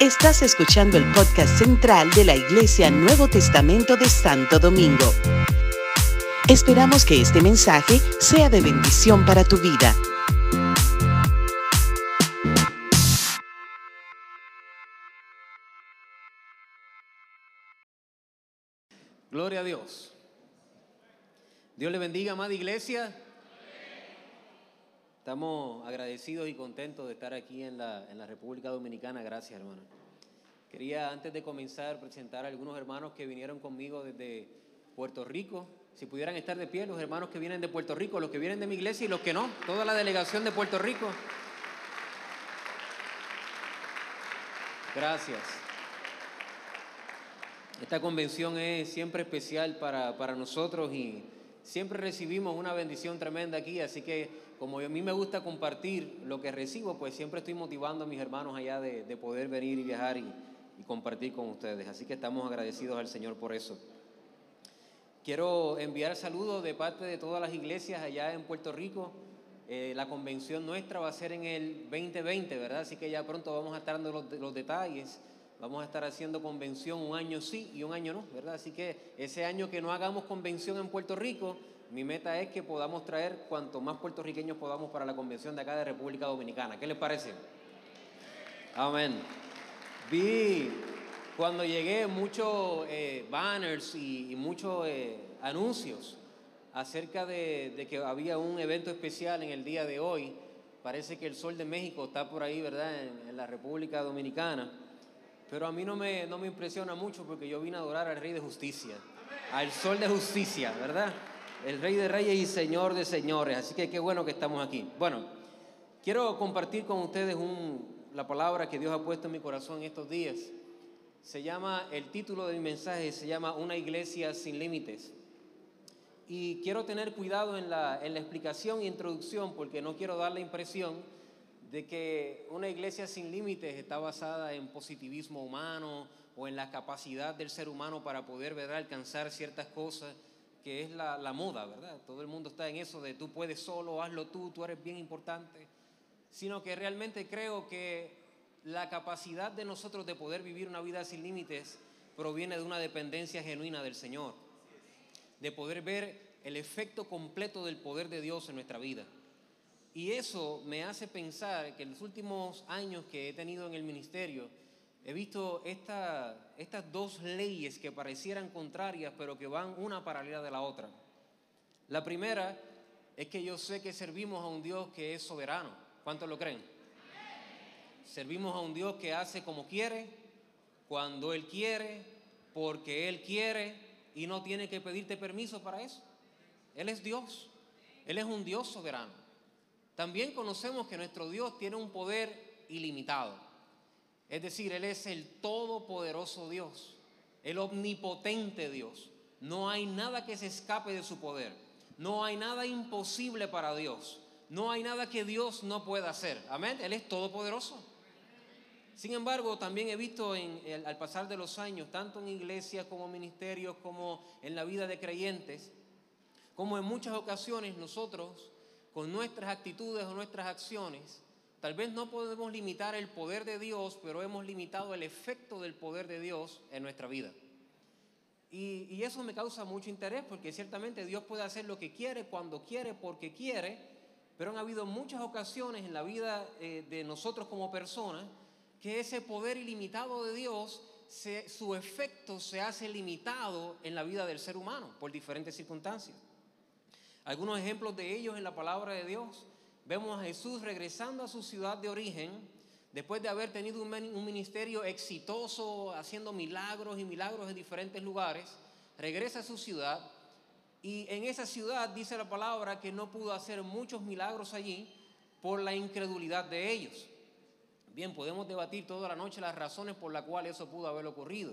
Estás escuchando el podcast central de la Iglesia Nuevo Testamento de Santo Domingo. Esperamos que este mensaje sea de bendición para tu vida. Gloria a Dios. Dios le bendiga, amada iglesia. Estamos agradecidos y contentos de estar aquí en la, República Dominicana. Gracias, hermano. Quería, antes de comenzar, presentar a algunos hermanos que vinieron conmigo desde Puerto Rico. Si pudieran estar de pie, los hermanos que vienen de Puerto Rico, los que vienen de mi iglesia y los que no, toda la delegación de Puerto Rico. Gracias. Esta convención es siempre especial para, para nosotros y siempre recibimos una bendición tremenda aquí, así que como a mí me gusta compartir lo que recibo, pues siempre estoy motivando a mis hermanos allá de, de poder venir y viajar y, compartir con ustedes. Así que estamos agradecidos al Señor por eso. Quiero enviar saludos de parte de todas las iglesias allá en Puerto Rico. Eh, la convención nuestra va a ser en el 2020, ¿verdad? Así que ya pronto vamos a estar dando los, los detalles. Vamos a estar haciendo convención un año sí y un año no, ¿verdad? Así que ese año que no hagamos convención en Puerto Rico, mi meta es que podamos traer cuanto más puertorriqueños podamos para la convención de acá de República Dominicana. ¿Qué les parece? Amén. Vi cuando llegué muchos eh, banners y, y muchos eh, anuncios acerca de, de, que había un evento especial en el día de hoy. Parece que el Sol de México está por ahí, ¿verdad? En, en la República Dominicana. Pero a mí no me, no me impresiona mucho porque yo vine a adorar al Rey de Justicia, al Sol de Justicia, ¿verdad? El Rey de Reyes y Señor de Señores. Así que qué bueno que estamos aquí. Bueno, quiero compartir con ustedes la palabra que Dios ha puesto en mi corazón estos días. Se llama, el título de mi mensaje se llama Una iglesia sin límites. Y quiero tener cuidado en la, en la explicación e introducción porque no quiero dar la impresión de que una iglesia sin límites está basada en positivismo humano o en la capacidad del ser humano para poder ¿verdad? alcanzar ciertas cosas, que es la, la, moda, ¿verdad? Todo el mundo está en eso de tú puedes solo, hazlo tú, tú eres bien importante, sino que realmente creo que la capacidad de nosotros de poder vivir una vida sin límites proviene de una dependencia genuina del Señor, de poder ver el efecto completo del poder de Dios en nuestra vida. Y eso me hace pensar que en los últimos años que he tenido en el ministerio, he visto esta, estas dos leyes que parecieran contrarias, pero que van una paralela de la otra. La primera es que yo sé que servimos a un Dios que es soberano. ¿Cuántos lo creen? Servimos a un Dios que hace como quiere, cuando Él quiere, porque Él quiere y no tiene que pedirte permiso para eso. Él es Dios. Él es un Dios soberano. También conocemos que nuestro Dios tiene un poder ilimitado. Es decir, Él es el todopoderoso Dios, el omnipotente Dios. No hay nada que se escape de su poder. No hay nada imposible para Dios. No hay nada que Dios no pueda hacer. Amén. Él es todopoderoso. Sin embargo, también he visto en, el, al pasar de los años, tanto en iglesias como ministerios, como en la vida de creyentes, como en muchas ocasiones nosotros con nuestras actitudes o nuestras acciones, tal vez no podemos limitar el poder de Dios, pero hemos limitado el efecto del poder de Dios en nuestra vida. Y, eso me causa mucho interés porque ciertamente Dios puede hacer lo que quiere, cuando quiere, porque quiere, pero han habido muchas ocasiones en la vida eh, de nosotros como personas que ese poder ilimitado de Dios, su efecto se hace limitado en la vida del ser humano por diferentes circunstancias. Algunos ejemplos de ellos en la palabra de Dios. Vemos a Jesús regresando a su ciudad de origen, después de haber tenido un ministerio exitoso, haciendo milagros y milagros en diferentes lugares, regresa a su ciudad y en esa ciudad dice la palabra que no pudo hacer muchos milagros allí por la incredulidad de ellos. Bien, podemos debatir toda la noche las razones por las cuales eso pudo haber ocurrido,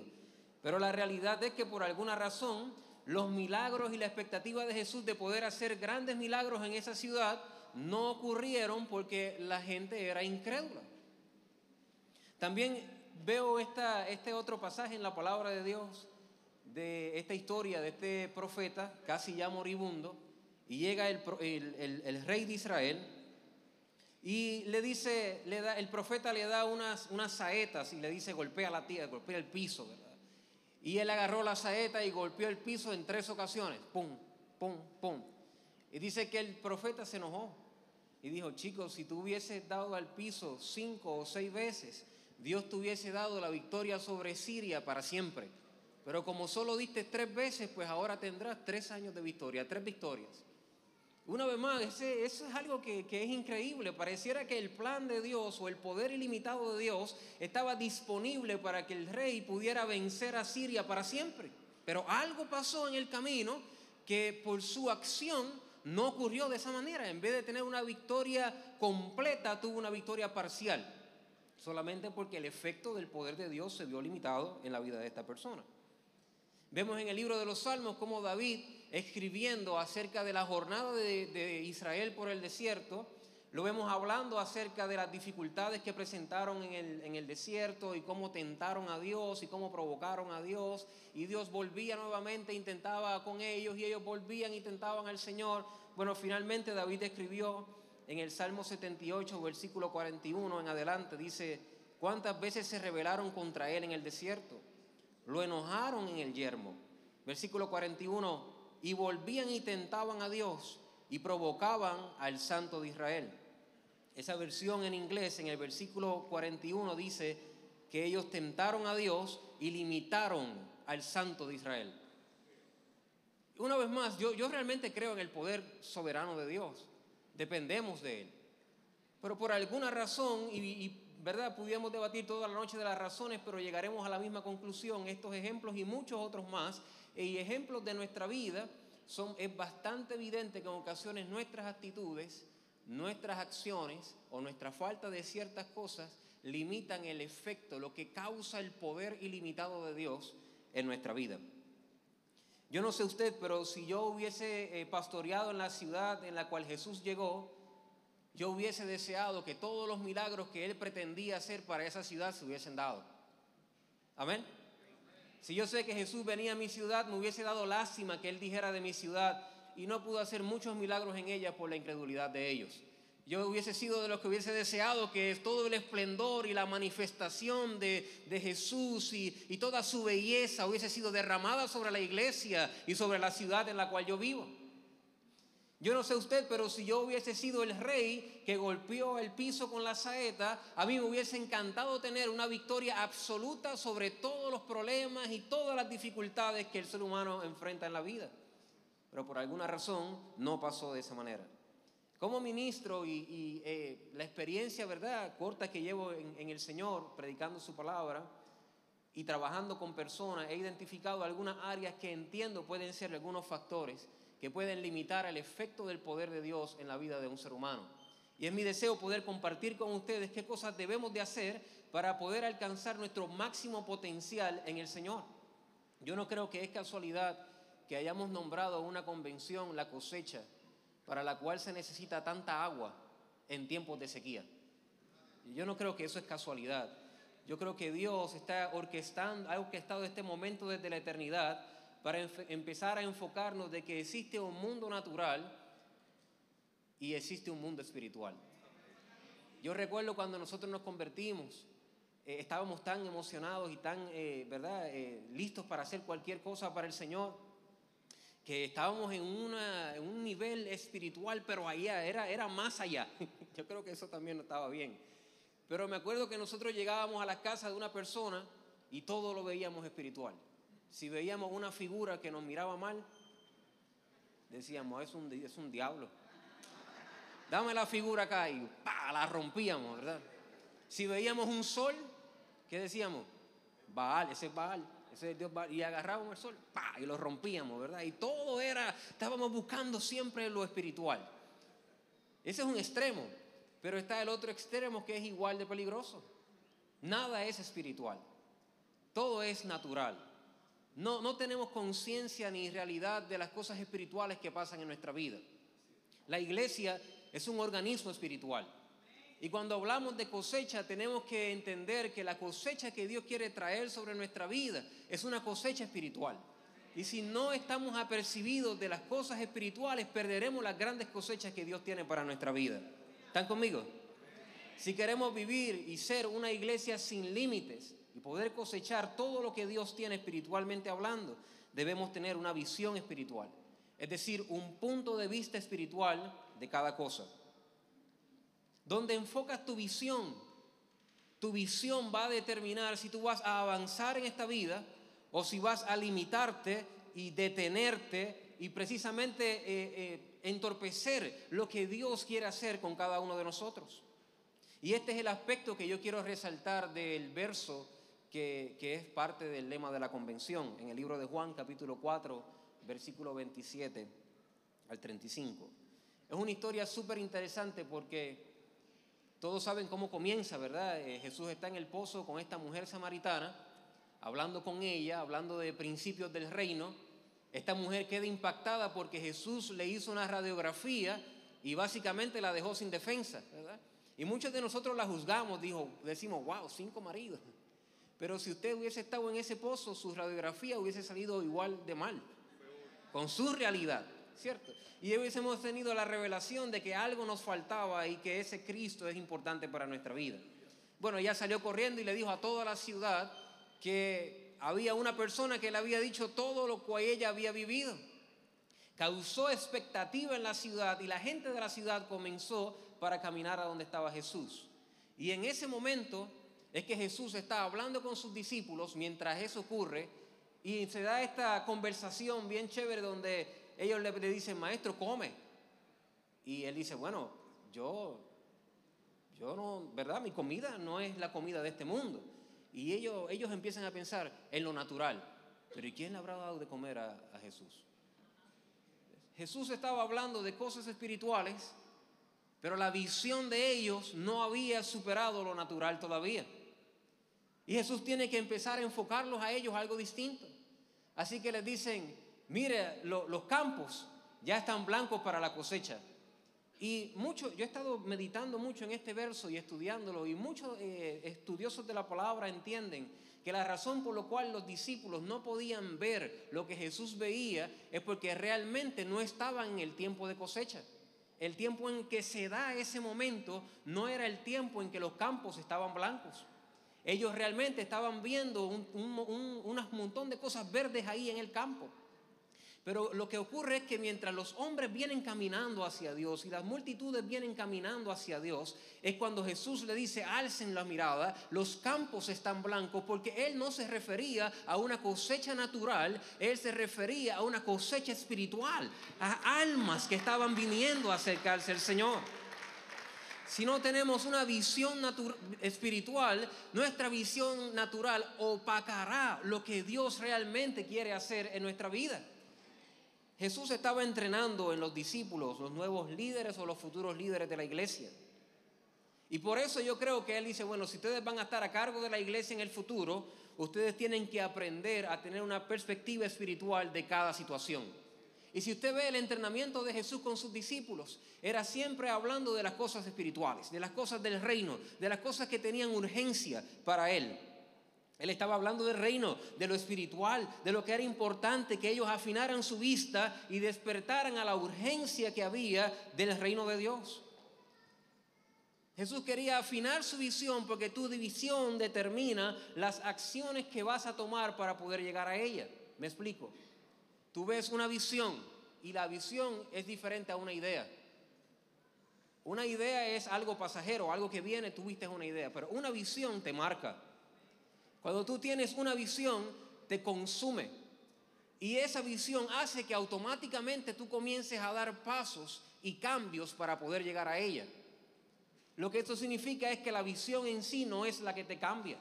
pero la realidad es que por alguna razón los milagros y la expectativa de Jesús de poder hacer grandes milagros en esa ciudad no ocurrieron porque la gente era incrédula. También veo este otro pasaje en la palabra de Dios, de esta historia de este profeta, casi ya moribundo, y llega el, rey de Israel, Y le dice, le da, el profeta le da unas, unas saetas y le dice, golpea la tierra, golpea el piso. Y él agarró la saeta y golpeó el piso en tres ocasiones, pum, pum, pum. Y dice que el profeta se enojó y dijo, chicos, si tú hubieses dado al piso cinco o seis veces, Dios te hubiese dado la victoria sobre Siria para siempre. Pero como solo diste tres veces, pues ahora tendrás tres años de victoria, tres victorias. Una vez más, ese, eso es algo que, que, es increíble. Pareciera que el plan de Dios o el poder ilimitado de Dios estaba disponible para que el rey pudiera vencer a Siria para siempre. Pero algo pasó en el camino que por su acción no ocurrió de esa manera. En vez de tener una victoria completa, tuvo una victoria parcial. Solamente porque el efecto del poder de Dios se vio limitado en la vida de esta persona. Vemos en el libro de los Salmos cómo David, escribiendo acerca de la jornada de, Israel por el desierto, lo vemos hablando acerca de las dificultades que presentaron en el, desierto y cómo tentaron a Dios y cómo provocaron a Dios. Y Dios volvía nuevamente, intentaba con ellos y ellos volvían, intentaban al Señor. Bueno, finalmente David escribió en el Salmo 78, versículo 41 en adelante, dice, ¿cuántas veces se rebelaron contra él en el desierto? lo enojaron en el yermo. Versículo 41, y volvían y tentaban a Dios y provocaban al Santo de Israel. Esa versión en inglés, en el versículo 41, dice que ellos tentaron a Dios y limitaron al Santo de Israel. Una vez más, yo, yo realmente creo en el poder soberano de Dios. Dependemos de Él. Pero por alguna razón, y, ¿verdad? Pudiéramos debatir toda la noche de las razones, pero llegaremos a la misma conclusión. Estos ejemplos y muchos otros más, y ejemplos de nuestra vida, son, es bastante evidente que en ocasiones nuestras actitudes, nuestras acciones o nuestra falta de ciertas cosas limitan el efecto, lo que causa el poder ilimitado de Dios en nuestra vida. Yo no sé usted, pero si yo hubiese eh, pastoreado en la ciudad en la cual Jesús llegó, yo hubiese deseado que todos los milagros que él pretendía hacer para esa ciudad se hubiesen dado. Amén. Si yo sé que Jesús venía a mi ciudad, me hubiese dado lástima que él dijera de mi ciudad y no pudo hacer muchos milagros en ella por la incredulidad de ellos. Yo hubiese sido de los que hubiese deseado que todo el esplendor y la manifestación de, Jesús y, y toda su belleza hubiese sido derramada sobre la iglesia y sobre la ciudad en la cual yo vivo. Yo no sé usted, pero si yo hubiese sido el rey que golpeó el piso con la saeta, a mí me hubiese encantado tener una victoria absoluta sobre todos los problemas y todas las dificultades que el ser humano enfrenta en la vida. Pero por alguna razón no pasó de esa manera. Como ministro y, eh, la experiencia, ¿verdad?, corta que llevo en, en el Señor, predicando su palabra y trabajando con personas, he identificado algunas áreas que entiendo pueden ser algunos factores que pueden limitar el efecto del poder de Dios en la vida de un ser humano. Y es mi deseo poder compartir con ustedes qué cosas debemos de hacer para poder alcanzar nuestro máximo potencial en el Señor. Yo no creo que es casualidad que hayamos nombrado una convención la cosecha para la cual se necesita tanta agua en tiempos de sequía. Yo no creo que eso es casualidad. Yo creo que Dios está orquestando, ha orquestado este momento desde la eternidad para empezar a enfocarnos de que existe un mundo natural y existe un mundo espiritual. Yo recuerdo cuando nosotros nos convertimos, eh, estábamos tan emocionados y tan, eh, ¿verdad?, eh, listos para hacer cualquier cosa para el Señor, que estábamos en, en un nivel espiritual, pero allá, era, era más allá. Yo creo que eso también no estaba bien. Pero me acuerdo que nosotros llegábamos a la casa de una persona y todo lo veíamos espiritual si veíamos una figura que nos miraba mal, decíamos, es un, es un diablo. Dame la figura acá y la rompíamos, ¿verdad? Si veíamos un sol, ¿qué decíamos? Baal, ese es Baal, Y agarrábamos el sol, y lo rompíamos, ¿verdad? Y todo era, estábamos buscando siempre lo espiritual. Ese es un extremo, pero está el otro extremo que es igual de peligroso. Nada es espiritual, todo es natural. No, no tenemos conciencia ni realidad de las cosas espirituales que pasan en nuestra vida. La iglesia es un organismo espiritual. Y cuando hablamos de cosecha, tenemos que entender que la cosecha que Dios quiere traer sobre nuestra vida es una cosecha espiritual. Y si no estamos apercibidos de las cosas espirituales, perderemos las grandes cosechas que Dios tiene para nuestra vida. ¿Están conmigo? Si queremos vivir y ser una iglesia sin límites y poder cosechar todo lo que Dios tiene espiritualmente hablando, debemos tener una visión espiritual. Es decir, un punto de vista espiritual de cada cosa. Donde enfocas tu visión, tu visión va a determinar si tú vas a avanzar en esta vida o si vas a limitarte y detenerte y precisamente eh, eh, entorpecer lo que Dios quiere hacer con cada uno de nosotros. Y este es el aspecto que yo quiero resaltar del verso que, que es parte del lema de la convención, en el libro de Juan capítulo 4, versículo 27 al 35. Es una historia súper interesante porque todos saben cómo comienza, ¿verdad? Eh, Jesús está en el pozo con esta mujer samaritana, hablando con ella, hablando de principios del reino. Esta mujer queda impactada porque Jesús le hizo una radiografía y básicamente la dejó sin defensa, ¿verdad? Y muchos de nosotros la juzgamos, dijo, decimos, wow, cinco maridos. Pero si usted hubiese estado en ese pozo, su radiografía hubiese salido igual de mal, con su realidad, ¿cierto? Y hubiésemos tenido la revelación de que algo nos faltaba y que ese Cristo es importante para nuestra vida. Bueno, ella salió corriendo y le dijo a toda la ciudad que había una persona que le había dicho todo lo que ella había vivido. Causó expectativa en la ciudad y la gente de la ciudad comenzó para caminar a donde estaba Jesús. Y en ese momento es que Jesús está hablando con sus discípulos mientras eso ocurre y se da esta conversación bien chévere donde ellos le, dicen, maestro, come. Y él dice, bueno, yo, yo no, ¿verdad? Mi comida no es la comida de este mundo. Y ellos, ellos empiezan a pensar en lo natural. Pero ¿y quién le habrá dado de comer a, a Jesús? Jesús estaba hablando de cosas espirituales pero la visión de ellos no había superado lo natural todavía. Y Jesús tiene que empezar a enfocarlos a ellos algo distinto. Así que les dicen, mire, los campos ya están blancos para la cosecha. Y mucho, yo he estado meditando mucho en este verso y estudiándolo, y muchos eh, estudiosos de la palabra entienden que la razón por la cual los discípulos no podían ver lo que Jesús veía es porque realmente no estaban en el tiempo de cosecha el tiempo en que se da ese momento no era el tiempo en que los campos estaban blancos. Ellos realmente estaban viendo un, un, montón de cosas verdes ahí en el campo. Pero lo que ocurre es que mientras los hombres vienen caminando hacia Dios y las multitudes vienen caminando hacia Dios, es cuando Jesús le dice, alcen la mirada, los campos están blancos, porque Él no se refería a una cosecha natural, Él se refería a una cosecha espiritual, a almas que estaban viniendo a acercarse al Señor. Si no tenemos una visión espiritual, nuestra visión natural opacará lo que Dios realmente quiere hacer en nuestra vida. Jesús estaba entrenando en los discípulos, los nuevos líderes o los futuros líderes de la iglesia. Y por eso yo creo que Él dice, bueno, si ustedes van a estar a cargo de la iglesia en el futuro, ustedes tienen que aprender a tener una perspectiva espiritual de cada situación. Y si usted ve el entrenamiento de Jesús con sus discípulos, era siempre hablando de las cosas espirituales, de las cosas del reino, de las cosas que tenían urgencia para Él. Él estaba hablando del reino, de lo espiritual, de lo que era importante que ellos afinaran su vista y despertaran a la urgencia que había del reino de Dios. Jesús quería afinar su visión porque tu visión determina las acciones que vas a tomar para poder llegar a ella. Me explico. Tú ves una visión y la visión es diferente a una idea. Una idea es algo pasajero, algo que viene, tú viste una idea, pero una visión te marca. Cuando tú tienes una visión, te consume. Y esa visión hace que automáticamente tú comiences a dar pasos y cambios para poder llegar a ella. Lo que esto significa es que la visión en sí no es la que te cambia.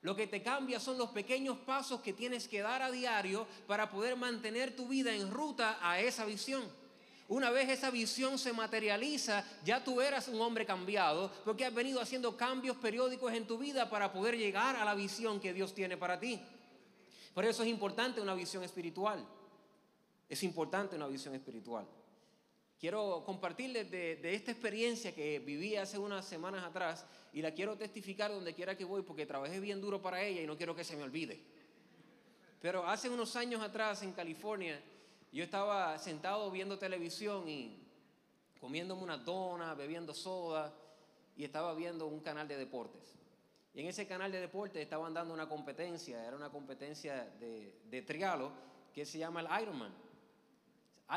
Lo que te cambia son los pequeños pasos que tienes que dar a diario para poder mantener tu vida en ruta a esa visión. Una vez esa visión se materializa, ya tú eras un hombre cambiado porque has venido haciendo cambios periódicos en tu vida para poder llegar a la visión que Dios tiene para ti. Por eso es importante una visión espiritual. Es importante una visión espiritual. Quiero compartirles de, de, esta experiencia que viví hace unas semanas atrás y la quiero testificar donde quiera que voy porque trabajé bien duro para ella y no quiero que se me olvide. Pero hace unos años atrás en California, yo estaba sentado viendo televisión y comiéndome una dona, bebiendo soda, y estaba viendo un canal de deportes. Y en ese canal de deportes estaban dando una competencia, era una competencia de, de trialo que se llama el Ironman.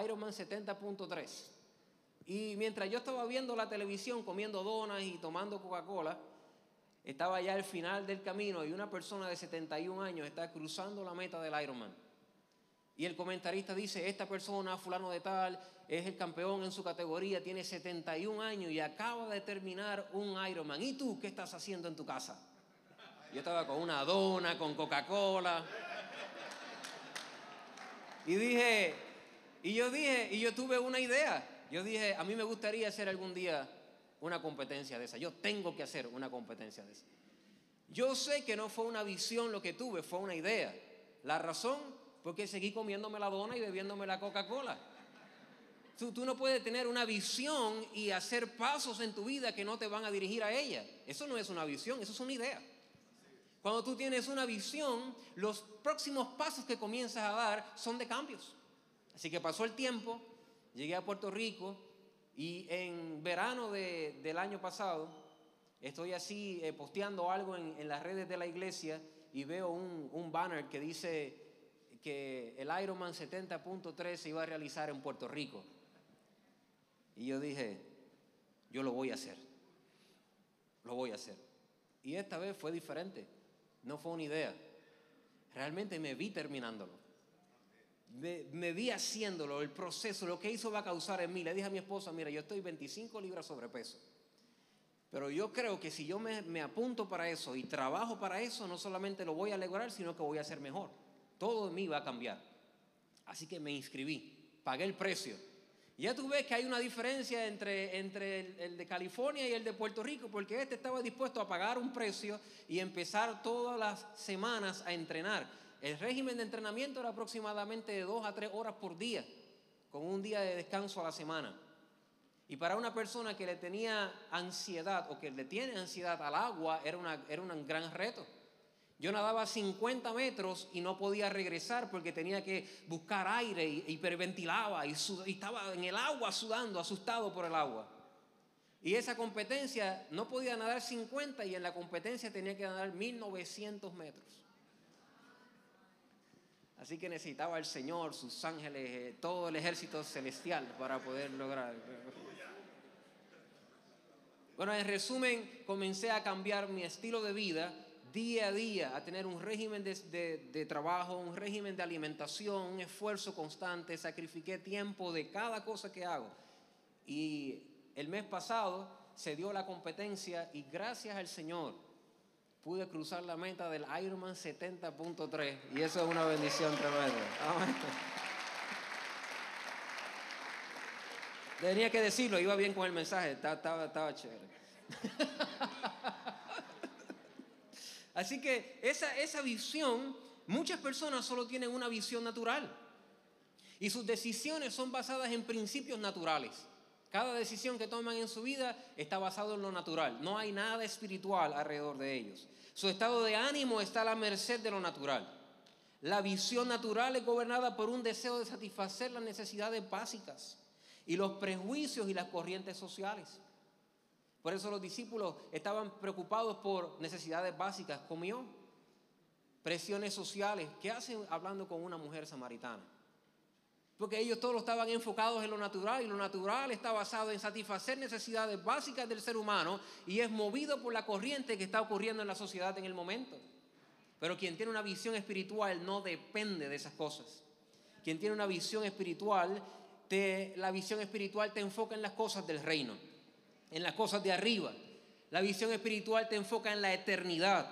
Ironman 70.3. Y mientras yo estaba viendo la televisión, comiendo donas y tomando Coca-Cola, estaba ya al final del camino y una persona de 71 años está cruzando la meta del Ironman. Y el comentarista dice, esta persona, fulano de tal, es el campeón en su categoría, tiene 71 años y acaba de terminar un Ironman. ¿Y tú qué estás haciendo en tu casa? Yo estaba con una dona, con Coca-Cola. Y dije, y yo dije, y yo tuve una idea. Yo dije, a mí me gustaría hacer algún día una competencia de esa. Yo tengo que hacer una competencia de esa. Yo sé que no fue una visión lo que tuve, fue una idea. La razón, porque seguí comiéndome la dona y bebiéndome la Coca-Cola. Tú, tú, no puedes tener una visión y hacer pasos en tu vida que no te van a dirigir a ella. Eso no es una visión, eso es una idea. Cuando tú tienes una visión, los próximos pasos que comienzas a dar son de cambios. Así que pasó el tiempo, llegué a Puerto Rico y en verano del año pasado estoy así eh, posteando algo en, las redes de la iglesia y veo un, un banner que dice que el Ironman 70.3 se iba a realizar en Puerto Rico. Y yo dije, yo lo voy a hacer, lo voy a hacer. Y esta vez fue diferente no fue una idea. Realmente me vi terminándolo. Me, vi haciéndolo, el proceso, lo que hizo va a causar en mí. Le dije a mi esposa, mira, yo estoy 25 libras sobrepeso. Pero yo creo que si yo me, me apunto para eso y trabajo para eso, no solamente lo voy a lograr, sino que voy a ser mejor. Todo en mí va a cambiar. Así que me inscribí, pagué el precio ya tú ves que hay una diferencia entre, entre el, de California y el de Puerto Rico, porque este estaba dispuesto a pagar un precio y empezar todas las semanas a entrenar. El régimen de entrenamiento era aproximadamente de dos a tres horas por día, con un día de descanso a la semana. Y para una persona que le tenía ansiedad o que le tiene ansiedad al agua, era, una, era un gran reto. Yo nadaba 50 metros y no podía regresar porque tenía que buscar aire y hiperventilaba y, estaba en el agua sudando, asustado por el agua. Y esa competencia no podía nadar 50 y en la competencia tenía que nadar 1900 metros. Así que necesitaba el Señor, sus ángeles, eh, todo el ejército celestial para poder lograr. Bueno, en resumen, comencé a cambiar mi estilo de vida día a día a tener un régimen de, trabajo, un régimen de alimentación, un esfuerzo constante, sacrifiqué tiempo de cada cosa que hago. Y el mes pasado se dio la competencia y gracias al Señor pude cruzar la meta del Ironman 70.3 y eso es una bendición tremenda. Tenía que decirlo, iba bien con el mensaje, estaba, estaba chévere. Así que esa, esa visión, muchas personas solo tienen una visión natural. Y sus decisiones son basadas en principios naturales. Cada decisión que toman en su vida está basado en lo natural. No hay nada espiritual alrededor de ellos. Su estado de ánimo está a la merced de lo natural. La visión natural es gobernada por un deseo de satisfacer las necesidades básicas y los prejuicios y las corrientes sociales. Por eso los discípulos estaban preocupados por necesidades básicas, comió, presiones sociales. ¿Qué hacen hablando con una mujer samaritana? Porque ellos todos estaban enfocados en lo natural y lo natural está basado en satisfacer necesidades básicas del ser humano y es movido por la corriente que está ocurriendo en la sociedad en el momento. Pero quien tiene una visión espiritual no depende de esas cosas. Quien tiene una visión espiritual, la visión espiritual te enfoca en las cosas del reino en las cosas de arriba. La visión espiritual te enfoca en la eternidad.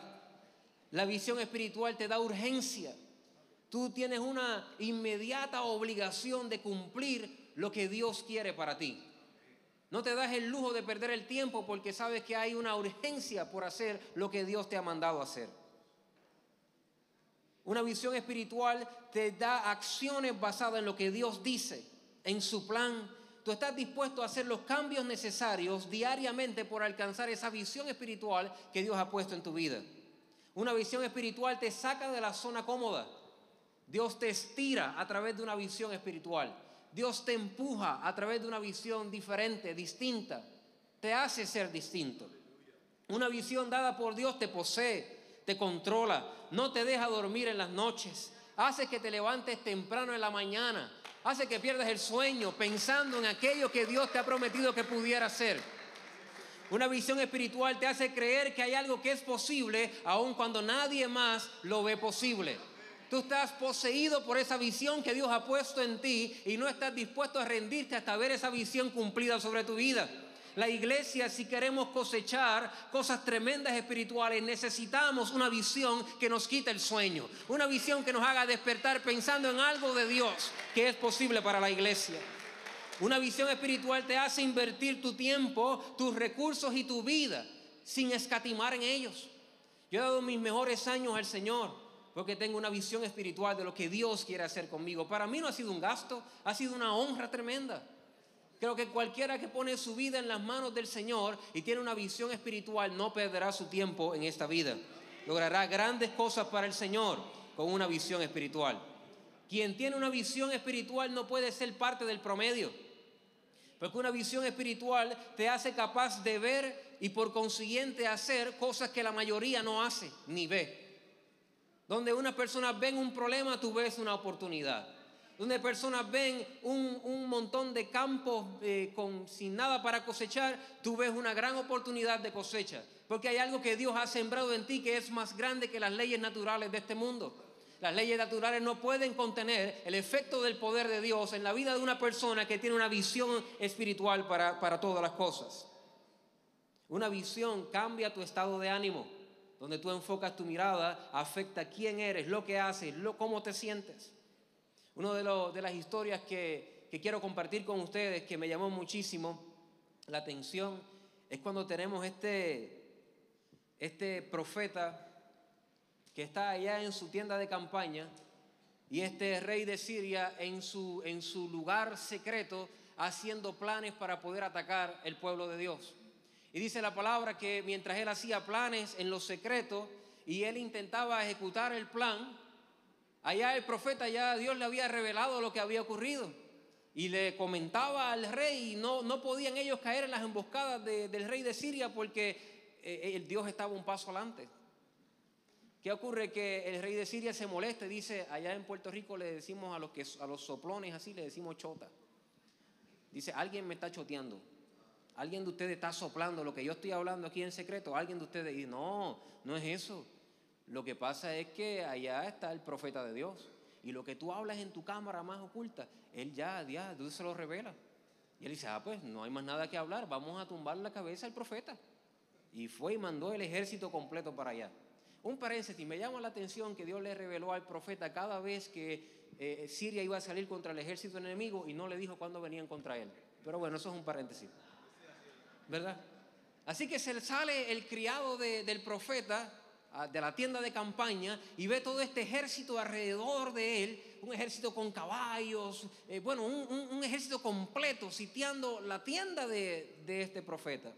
La visión espiritual te da urgencia. Tú tienes una inmediata obligación de cumplir lo que Dios quiere para ti. No te das el lujo de perder el tiempo porque sabes que hay una urgencia por hacer lo que Dios te ha mandado hacer. Una visión espiritual te da acciones basadas en lo que Dios dice, en su plan, tú estás dispuesto a hacer los cambios necesarios diariamente por alcanzar esa visión espiritual que Dios ha puesto en tu vida. Una visión espiritual te saca de la zona cómoda. Dios te estira a través de una visión espiritual. Dios te empuja a través de una visión diferente, distinta. Te hace ser distinto. Una visión dada por Dios te posee, te controla, no te deja dormir en las noches, hace que te levantes temprano en la mañana, hace que pierdas el sueño pensando en aquello que Dios te ha prometido que pudiera ser. Una visión espiritual te hace creer que hay algo que es posible aun cuando nadie más lo ve posible. Tú estás poseído por esa visión que Dios ha puesto en ti y no estás dispuesto a rendirte hasta ver esa visión cumplida sobre tu vida. La iglesia, si queremos cosechar cosas tremendas espirituales, necesitamos una visión que nos quite el sueño, una visión que nos haga despertar pensando en algo de Dios que es posible para la iglesia. Una visión espiritual te hace invertir tu tiempo, tus recursos y tu vida sin escatimar en ellos. Yo he dado mis mejores años al Señor porque tengo una visión espiritual de lo que Dios quiere hacer conmigo. Para mí no ha sido un gasto, ha sido una honra tremenda. Creo que cualquiera que pone su vida en las manos del Señor y tiene una visión espiritual no perderá su tiempo en esta vida. Logrará grandes cosas para el Señor con una visión espiritual. Quien tiene una visión espiritual no puede ser parte del promedio. Porque una visión espiritual te hace capaz de ver y por consiguiente hacer cosas que la mayoría no hace ni ve. Donde una persona ven un problema, tú ves una oportunidad. Donde personas ven un, montón de campos eh, con, sin nada para cosechar, tú ves una gran oportunidad de cosecha. Porque hay algo que Dios ha sembrado en ti que es más grande que las leyes naturales de este mundo. Las leyes naturales no pueden contener el efecto del poder de Dios en la vida de una persona que tiene una visión espiritual para, para todas las cosas. Una visión cambia tu estado de ánimo, donde tú enfocas tu mirada, afecta quién eres, lo que haces, lo, cómo te sientes. Una de, de las historias que, que quiero compartir con ustedes, que me llamó muchísimo la atención, es cuando tenemos este, este profeta que está allá en su tienda de campaña y este rey de Siria en su, en su lugar secreto haciendo planes para poder atacar el pueblo de Dios. Y dice la palabra que mientras él hacía planes en lo secreto y él intentaba ejecutar el plan, allá el profeta ya Dios le había revelado lo que había ocurrido. Y le comentaba al rey y no, no podían ellos caer en las emboscadas del rey de Siria porque eh, el Dios estaba un paso adelante. ¿Qué ocurre? Que el rey de Siria se molesta y dice, allá en Puerto Rico le decimos a los, que, a los soplones así, le decimos chota. Dice, alguien me está choteando. Alguien de ustedes está soplando lo que yo estoy hablando aquí en secreto. Alguien de ustedes dice, no, no es eso. Lo que pasa es que allá está el profeta de Dios. Y lo que tú hablas en tu cámara más oculta, él ya, ya, Dios se lo revela. Y él dice, ah, pues no hay más nada que hablar, vamos a tumbar la cabeza al profeta. Y fue y mandó el ejército completo para allá. Un paréntesis, me llama la atención que Dios le reveló al profeta cada vez que eh, Siria iba a salir contra el ejército enemigo y no le dijo cuándo venían contra él. Pero bueno, eso es un paréntesis. ¿Verdad? Así que se sale el criado del profeta de la tienda de campaña y ve todo este ejército alrededor de él, un ejército con caballos, eh, bueno, un, ejército completo sitiando la tienda de, de este profeta.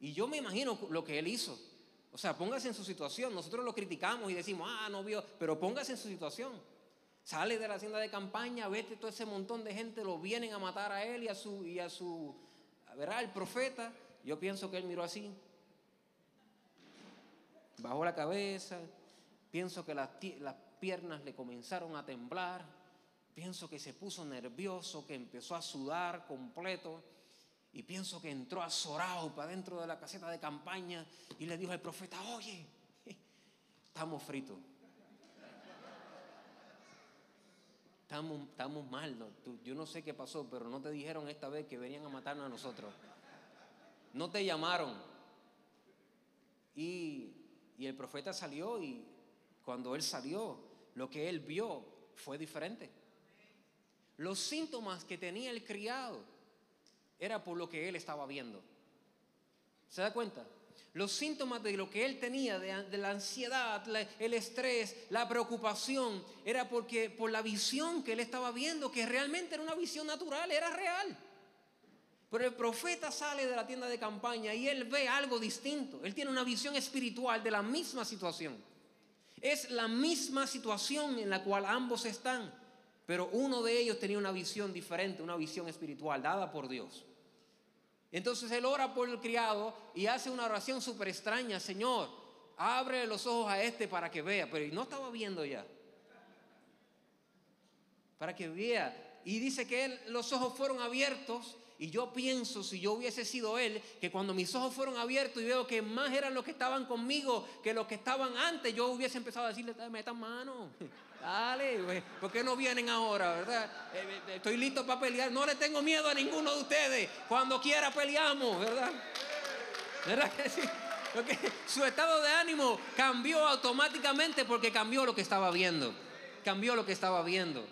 Y yo me imagino lo que él hizo. O sea, póngase en su situación. Nosotros lo criticamos y decimos, ah, no vio, pero póngase en su situación. Sale de la hacienda de campaña, vete todo ese montón de gente, lo vienen a matar a él y a su, y a su, verá, el profeta. Yo pienso que él miró así, bajó la cabeza, pienso que las, las piernas le comenzaron a temblar, pienso que se puso nervioso, que empezó a sudar completo. Y pienso que entró azorado para dentro de la caseta de campaña y le dijo al profeta, oye, estamos fritos. Estamos, estamos mal. yo no sé qué pasó, pero no te dijeron esta vez que venían a matarnos a nosotros. No te llamaron. Y, y el profeta salió y cuando él salió, lo que él vio fue diferente. Los síntomas que tenía el criado era por lo que él estaba viendo. ¿Se da cuenta? Los síntomas de lo que él tenía, de, la ansiedad, el estrés, la preocupación, era porque por la visión que él estaba viendo, que realmente era una visión natural, era real. Pero el profeta sale de la tienda de campaña y él ve algo distinto. Él tiene una visión espiritual de la misma situación. Es la misma situación en la cual ambos están, pero uno de ellos tenía una visión diferente, una visión espiritual dada por Dios. Entonces él ora por el criado y hace una oración súper extraña, Señor, abre los ojos a este para que vea, pero no estaba viendo ya. Para que vea. Y dice que él, los ojos fueron abiertos y yo pienso, si yo hubiese sido él, que cuando mis ojos fueron abiertos y veo que más eran los que estaban conmigo que los que estaban antes, yo hubiese empezado a decirle, metan mano, dale, ¿por qué no vienen ahora, verdad? Eh, eh, estoy listo para pelear, no le tengo miedo a ninguno de ustedes, cuando quiera peleamos, ¿verdad? ¿Verdad que sí? Porque su estado de ánimo cambió automáticamente porque cambió lo que estaba viendo, cambió lo que estaba viendo.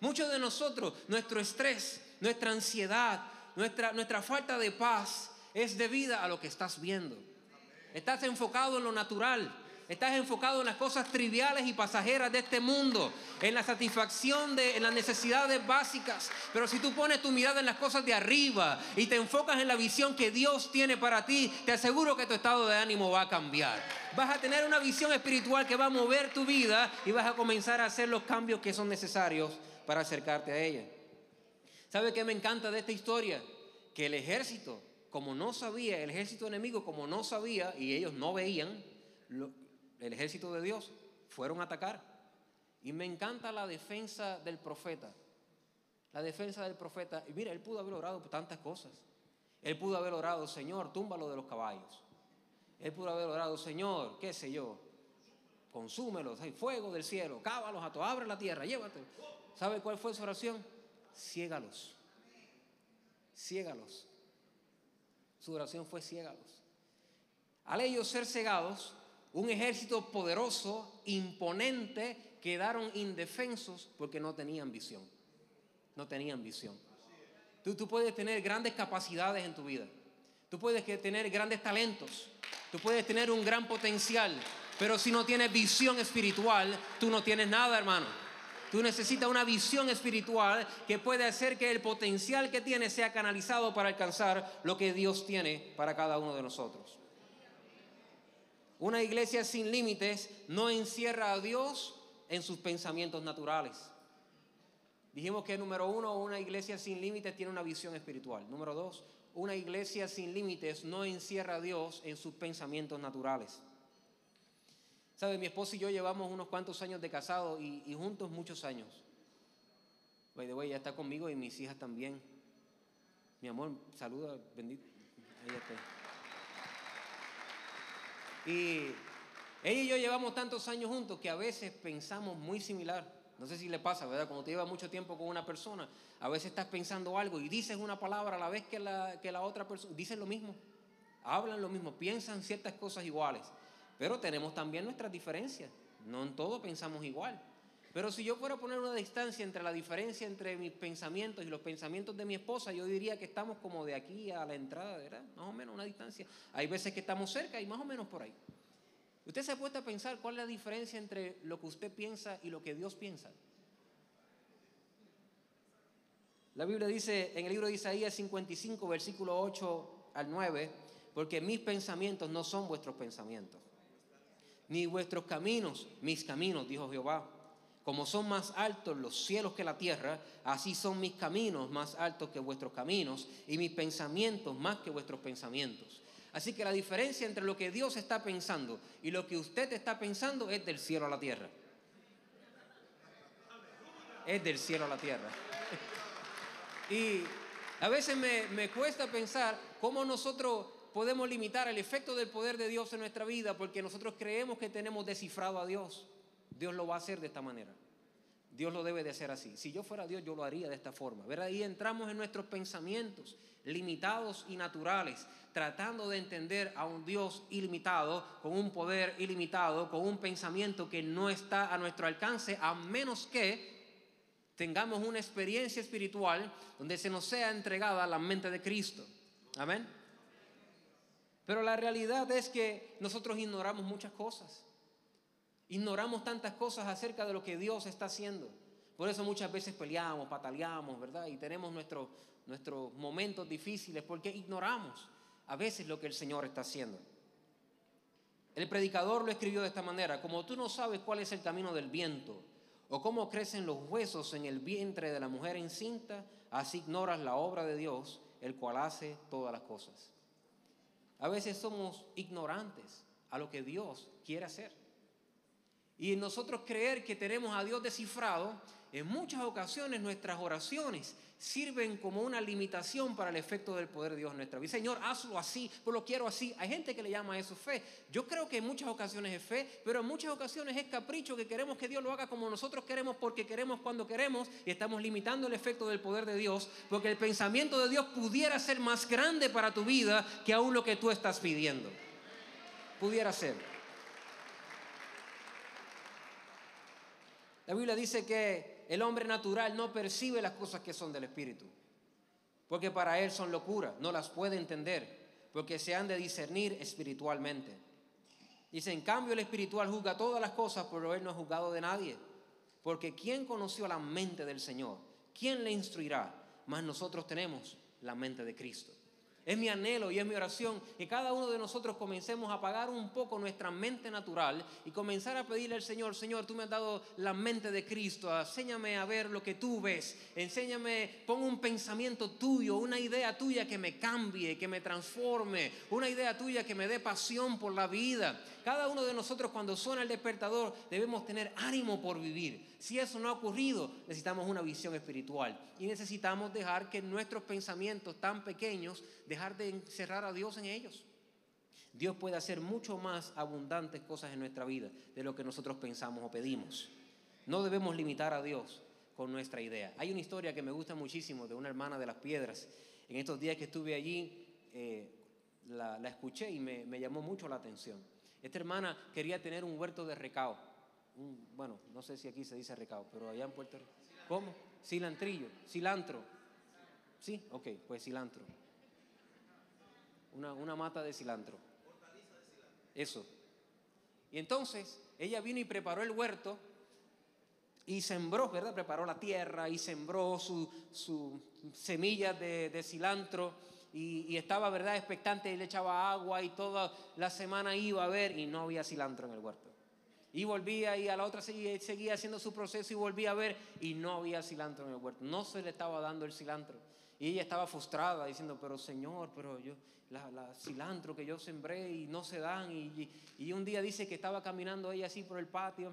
Muchos de nosotros, nuestro estrés, nuestra ansiedad, nuestra, nuestra falta de paz es debida a lo que estás viendo. Estás enfocado en lo natural. Estás enfocado en las cosas triviales y pasajeras de este mundo, en la satisfacción de en las necesidades básicas. Pero si tú pones tu mirada en las cosas de arriba y te enfocas en la visión que Dios tiene para ti, te aseguro que tu estado de ánimo va a cambiar. Vas a tener una visión espiritual que va a mover tu vida y vas a comenzar a hacer los cambios que son necesarios para acercarte a ella. ¿Sabe qué me encanta de esta historia? que el ejército, como no sabía, el ejército enemigo, como no sabía y ellos no veían, el ejército de Dios fueron a atacar. Y me encanta la defensa del profeta. La defensa del profeta. Y mira, él pudo haber orado tantas cosas. Él pudo haber orado, Señor, túmbalo de los caballos. Él pudo haber orado, Señor, qué sé yo, consúmelos, hay fuego del cielo, cábalos a todos, abre la tierra, llévate. ¿Sabe cuál fue su oración? Ciégalos ciégalos. Su oración fue ciégalos. Al ellos ser cegados, un ejército poderoso, imponente, quedaron indefensos porque no tenían visión. No tenían visión. Tú, tú puedes tener grandes capacidades en tu vida. Tú puedes tener grandes talentos. Tú puedes tener un gran potencial. Pero si no tienes visión espiritual, tú no tienes nada, hermano. Tú necesitas una visión espiritual que puede hacer que el potencial que tienes sea canalizado para alcanzar lo que Dios tiene para cada uno de nosotros. Una iglesia sin límites no encierra a Dios en sus pensamientos naturales. Dijimos que número uno, una iglesia sin límites tiene una visión espiritual. Número dos, una iglesia sin límites no encierra a Dios en sus pensamientos naturales. ¿Sabe? Mi esposo y yo llevamos unos cuantos años de casado y, juntos muchos años. By the way, ella está conmigo y mis hijas también. Mi amor, saluda, bendito. Y ella y yo llevamos tantos años juntos que a veces pensamos muy similar. No sé si le pasa, ¿verdad? Cuando te llevas mucho tiempo con una persona, a veces estás pensando algo y dices una palabra a la vez que la, que la otra persona. Dicen lo mismo, hablan lo mismo, piensan ciertas cosas iguales. Pero tenemos también nuestras diferencias. No en todo pensamos igual. Pero si yo fuera a poner una distancia entre la diferencia entre mis pensamientos y los pensamientos de mi esposa, yo diría que estamos como de aquí a la entrada, ¿verdad? Más o menos una distancia. Hay veces que estamos cerca y más o menos por ahí. Usted se ha puesto a pensar cuál es la diferencia entre lo que usted piensa y lo que Dios piensa. La Biblia dice en el libro de Isaías 55, versículo 8 al 9, porque mis pensamientos no son vuestros pensamientos ni vuestros caminos, mis caminos, dijo Jehová. Como son más altos los cielos que la tierra, así son mis caminos más altos que vuestros caminos y mis pensamientos más que vuestros pensamientos. Así que la diferencia entre lo que Dios está pensando y lo que usted está pensando es del cielo a la tierra. Es del cielo a la tierra. Y a veces me, cuesta pensar cómo nosotros podemos limitar el efecto del poder de Dios en nuestra vida porque nosotros creemos que tenemos descifrado a Dios. Dios lo va a hacer de esta manera. Dios lo debe de hacer así. Si yo fuera Dios, yo lo haría de esta forma. ¿verdad? Ahí entramos en nuestros pensamientos limitados y naturales, tratando de entender a un Dios ilimitado, con un poder ilimitado, con un pensamiento que no está a nuestro alcance, a menos que tengamos una experiencia espiritual donde se nos sea entregada la mente de Cristo. Amén. Pero la realidad es que nosotros ignoramos muchas cosas. Ignoramos tantas cosas acerca de lo que Dios está haciendo. Por eso muchas veces peleamos, pataleamos, ¿verdad? Y tenemos nuestros, momentos difíciles porque ignoramos a veces lo que el Señor está haciendo. El predicador lo escribió de esta manera, como tú no sabes cuál es el camino del viento o cómo crecen los huesos en el vientre de la mujer encinta, así ignoras la obra de Dios el cual hace todas las cosas. A veces somos ignorantes a lo que Dios quiere hacer. Y nosotros creer que tenemos a Dios descifrado, en muchas ocasiones nuestras oraciones sirven como una limitación para el efecto del poder de Dios en nuestra vida. Señor, hazlo así, pero lo quiero así. Hay gente que le llama a eso fe. Yo creo que en muchas ocasiones es fe, pero en muchas ocasiones es capricho que queremos que Dios lo haga como nosotros queremos, porque queremos cuando queremos y estamos limitando el efecto del poder de Dios, porque el pensamiento de Dios pudiera ser más grande para tu vida que aún lo que tú estás pidiendo. Pudiera ser. La Biblia dice que el hombre natural no percibe las cosas que son del Espíritu, porque para él son locura, no las puede entender, porque se han de discernir espiritualmente. Dice, en cambio el espiritual juzga todas las cosas, pero él no ha juzgado de nadie, porque ¿quién conoció la mente del Señor? ¿Quién le instruirá? Mas nosotros tenemos la mente de Cristo. Es mi anhelo y es mi oración que cada uno de nosotros comencemos a apagar un poco nuestra mente natural y comenzar a pedirle al Señor, Señor, tú me has dado la mente de Cristo, enséñame a ver lo que tú ves, enséñame, pon un pensamiento tuyo, una idea tuya que me cambie, que me transforme, una idea tuya que me dé pasión por la vida. Cada uno de nosotros cuando suena el despertador debemos tener ánimo por vivir. Si eso no ha ocurrido, necesitamos una visión espiritual y necesitamos dejar que nuestros pensamientos tan pequeños, dejar de encerrar a Dios en ellos. Dios puede hacer mucho más abundantes cosas en nuestra vida de lo que nosotros pensamos o pedimos. No debemos limitar a Dios con nuestra idea. Hay una historia que me gusta muchísimo de una hermana de las piedras. En estos días que estuve allí, eh, la, escuché y me, me llamó mucho la atención. Esta hermana quería tener un huerto de recao. bueno, no sé si aquí se dice recao, pero allá en Puerto Rico. ¿Cómo? Cilantrillo, cilantro. Sí, ok, pues cilantro. Una, una mata de cilantro. Eso. Y entonces ella vino y preparó el huerto y sembró, ¿verdad? Preparó la tierra y sembró sus su semillas de, de cilantro y, estaba, ¿verdad?, expectante y le echaba agua y toda la semana iba a ver y no había cilantro en el huerto. Y volvía y a la otra seguía, seguía haciendo su proceso y volvía a ver y no había cilantro en el huerto. No se le estaba dando el cilantro. Y ella estaba frustrada diciendo, pero Señor, pero yo, la, cilantro que yo sembré y no se dan. Y, y, un día dice que estaba caminando ella así por el patio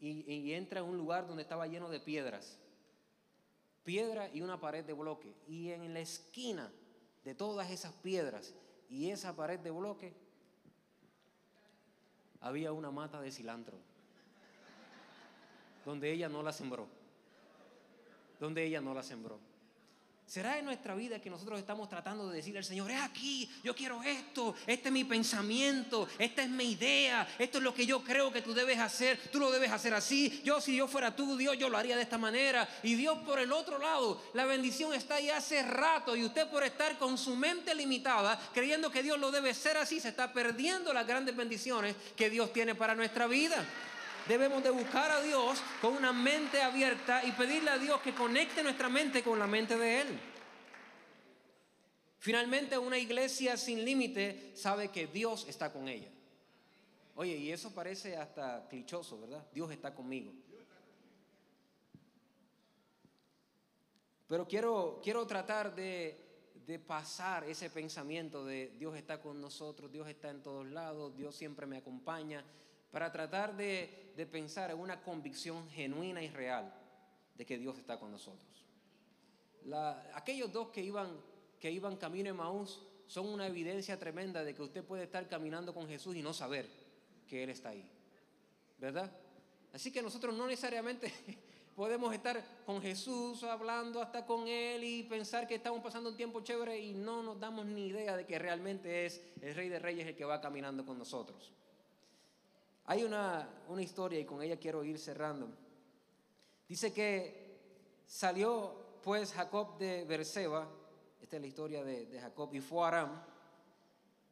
y, y entra en un lugar donde estaba lleno de piedras piedra y una pared de bloque. Y en la esquina de todas esas piedras y esa pared de bloque había una mata de cilantro, donde ella no la sembró, donde ella no la sembró. ¿Será en nuestra vida que nosotros estamos tratando de decirle al Señor, es aquí, yo quiero esto, este es mi pensamiento, esta es mi idea, esto es lo que yo creo que tú debes hacer, tú lo debes hacer así, yo si yo fuera tú, Dios, yo lo haría de esta manera. Y Dios por el otro lado, la bendición está ahí hace rato y usted por estar con su mente limitada, creyendo que Dios lo debe ser así, se está perdiendo las grandes bendiciones que Dios tiene para nuestra vida debemos de buscar a Dios con una mente abierta y pedirle a Dios que conecte nuestra mente con la mente de Él. Finalmente, una iglesia sin límite sabe que Dios está con ella. Oye, y eso parece hasta clichoso, ¿verdad? Dios está conmigo. Pero quiero, quiero tratar de, de pasar ese pensamiento de Dios está con nosotros, Dios está en todos lados, Dios siempre me acompaña, para tratar de, pensar en una convicción genuina y real de que Dios está con nosotros. aquellos dos que iban, que iban camino en Maús son una evidencia tremenda de que usted puede estar caminando con Jesús y no saber que Él está ahí. ¿Verdad? Así que nosotros no necesariamente podemos estar con Jesús hablando hasta con Él y pensar que estamos pasando un tiempo chévere y no nos damos ni idea de que realmente es el Rey de Reyes el que va caminando con nosotros. Hay una, historia y con ella quiero ir cerrando. Dice que salió pues Jacob de Berseba, esta es la historia de, de Jacob, y fue a Aram.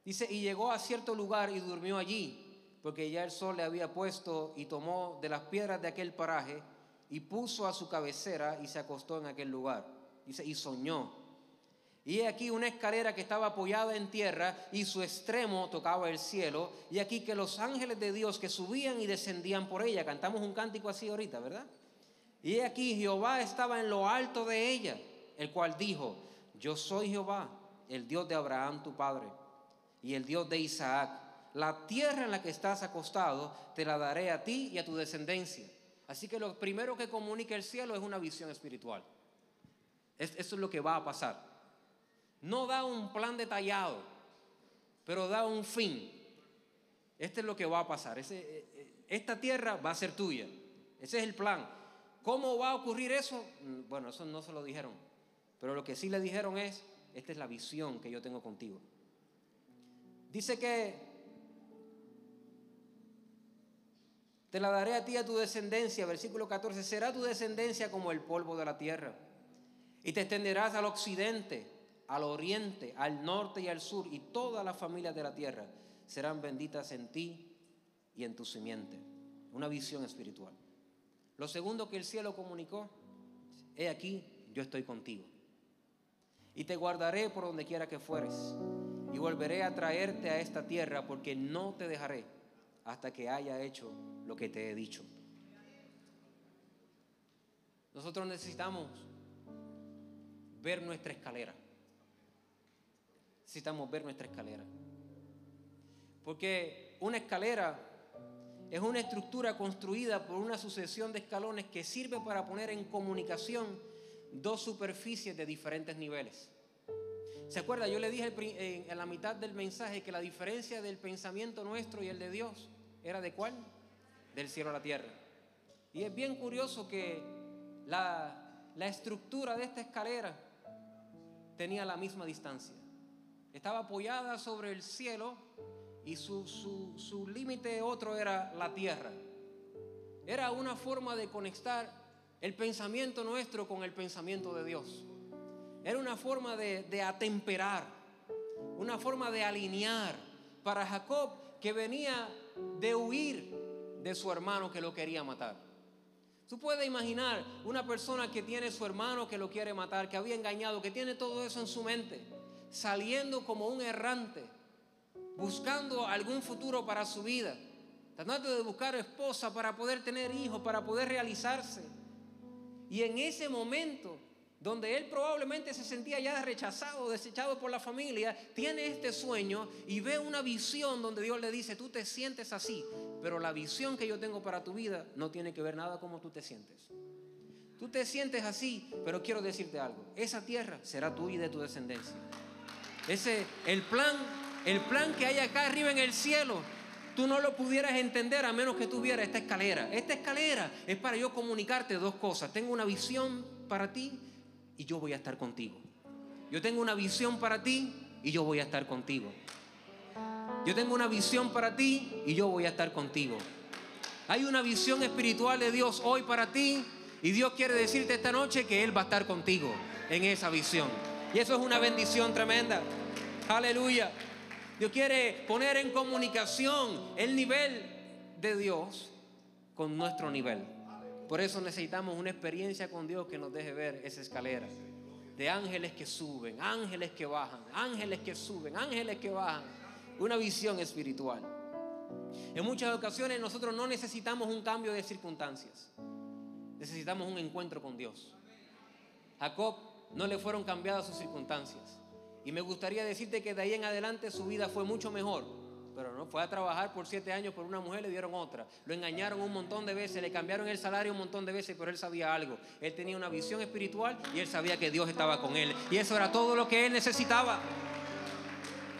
Dice, y llegó a cierto lugar y durmió allí, porque ya el sol le había puesto y tomó de las piedras de aquel paraje y puso a su cabecera y se acostó en aquel lugar. Dice, y soñó y aquí una escalera que estaba apoyada en tierra y su extremo tocaba el cielo. Y aquí que los ángeles de Dios que subían y descendían por ella. Cantamos un cántico así ahorita, ¿verdad? Y aquí Jehová estaba en lo alto de ella, el cual dijo, yo soy Jehová, el Dios de Abraham tu padre y el Dios de Isaac. La tierra en la que estás acostado te la daré a ti y a tu descendencia. Así que lo primero que comunica el cielo es una visión espiritual. Eso es lo que va a pasar. No da un plan detallado, pero da un fin. Este es lo que va a pasar. Eh, eh, esta tierra va a ser tuya. Ese es el plan. ¿Cómo va a ocurrir eso? Mm, bueno, eso no se lo dijeron. Pero lo que sí le dijeron es, esta es la visión que yo tengo contigo. Dice que te la daré a ti a tu descendencia, versículo 14, será tu descendencia como el polvo de la tierra. Y te extenderás al occidente, al oriente, al norte y al sur, y todas las familias de la tierra serán benditas en ti y en tu simiente. Una visión espiritual. Lo segundo que el cielo comunicó, he aquí, yo estoy contigo y te guardaré por donde quiera que fueres, y volveré a traerte a esta tierra, porque no te dejaré hasta que haya hecho lo que te he dicho. Nosotros necesitamos ver nuestra escalera. Necesitamos ver nuestra escalera. Porque una escalera es una estructura construida por una sucesión de escalones que sirve para poner en comunicación dos superficies de diferentes niveles. ¿Se acuerda? Yo le dije en la mitad del mensaje que la diferencia del pensamiento nuestro y el de Dios era de cuál? Del cielo a la tierra. Y es bien curioso que la, la estructura de esta escalera tenía la misma distancia. Estaba apoyada sobre el cielo y su, su, su límite otro era la tierra. Era una forma de conectar el pensamiento nuestro con el pensamiento de Dios. Era una forma de, atemperar, una forma de alinear para Jacob que venía de huir de su hermano que lo quería matar. Tú puedes imaginar una persona que tiene su hermano que lo quiere matar, que había engañado, que tiene todo eso en su mente, saliendo como un errante, buscando algún futuro para su vida, tratando de buscar esposa para poder tener hijos, para poder realizarse. Y en ese momento, donde él probablemente se sentía ya rechazado, desechado por la familia, tiene este sueño y ve una visión donde Dios le dice, tú te sientes así, pero la visión que yo tengo para tu vida no tiene que ver nada como tú te sientes. Tú te sientes así, pero quiero decirte algo, esa tierra será tuya y de tu descendencia. Ese el plan, el plan que hay acá arriba en el cielo tú no lo pudieras entender a menos que tuviera esta escalera. Esta escalera es para yo comunicarte dos cosas. Tengo una visión para ti y yo voy a estar contigo. Yo tengo una visión para ti y yo voy a estar contigo. Yo tengo una visión para ti y yo voy a estar contigo. Hay una visión espiritual de Dios hoy para ti y Dios quiere decirte esta noche que Él va a estar contigo en esa visión. Y eso es una bendición tremenda. Aleluya. Dios quiere poner en comunicación el nivel de Dios con nuestro nivel. Por eso necesitamos una experiencia con Dios que nos deje ver esa escalera. De ángeles que suben, ángeles que bajan, ángeles que suben, ángeles que bajan. Una visión espiritual. En muchas ocasiones nosotros no necesitamos un cambio de circunstancias. Necesitamos un encuentro con Dios. Jacob no le fueron cambiadas sus circunstancias. Y me gustaría decirte que de ahí en adelante su vida fue mucho mejor. Pero no, fue a trabajar por siete años por una mujer, le dieron otra. Lo engañaron un montón de veces, le cambiaron el salario un montón de veces, pero él sabía algo. Él tenía una visión espiritual y él sabía que Dios estaba con él. Y eso era todo lo que él necesitaba.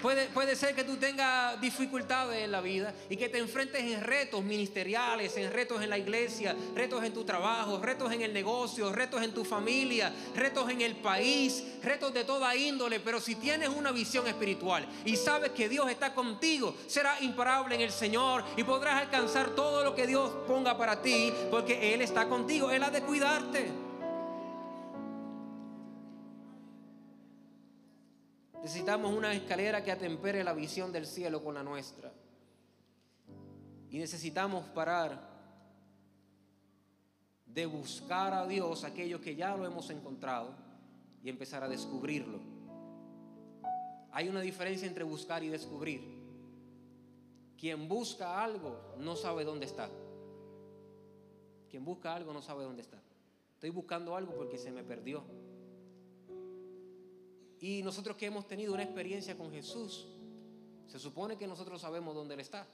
Puede, ser que tú tengas dificultades en la vida y que te enfrentes en retos ministeriales, en retos en la iglesia, retos en tu trabajo, retos en el negocio, retos en tu familia, retos en el país, retos de toda índole. Pero si tienes una visión espiritual y sabes que Dios está contigo, serás imparable en el Señor y podrás alcanzar todo lo que Dios ponga para ti porque Él está contigo. Él ha de cuidarte. Necesitamos una escalera que atempere la visión del cielo con la nuestra. Y necesitamos parar de buscar a Dios, aquellos que ya lo hemos encontrado, y empezar a descubrirlo. Hay una diferencia entre buscar y descubrir. Quien busca algo no sabe dónde está. Quien busca algo no sabe dónde está. Estoy buscando algo porque se me perdió Y nosotros que hemos tenido una experiencia con Jesús, se supone que nosotros sabemos dónde Él está.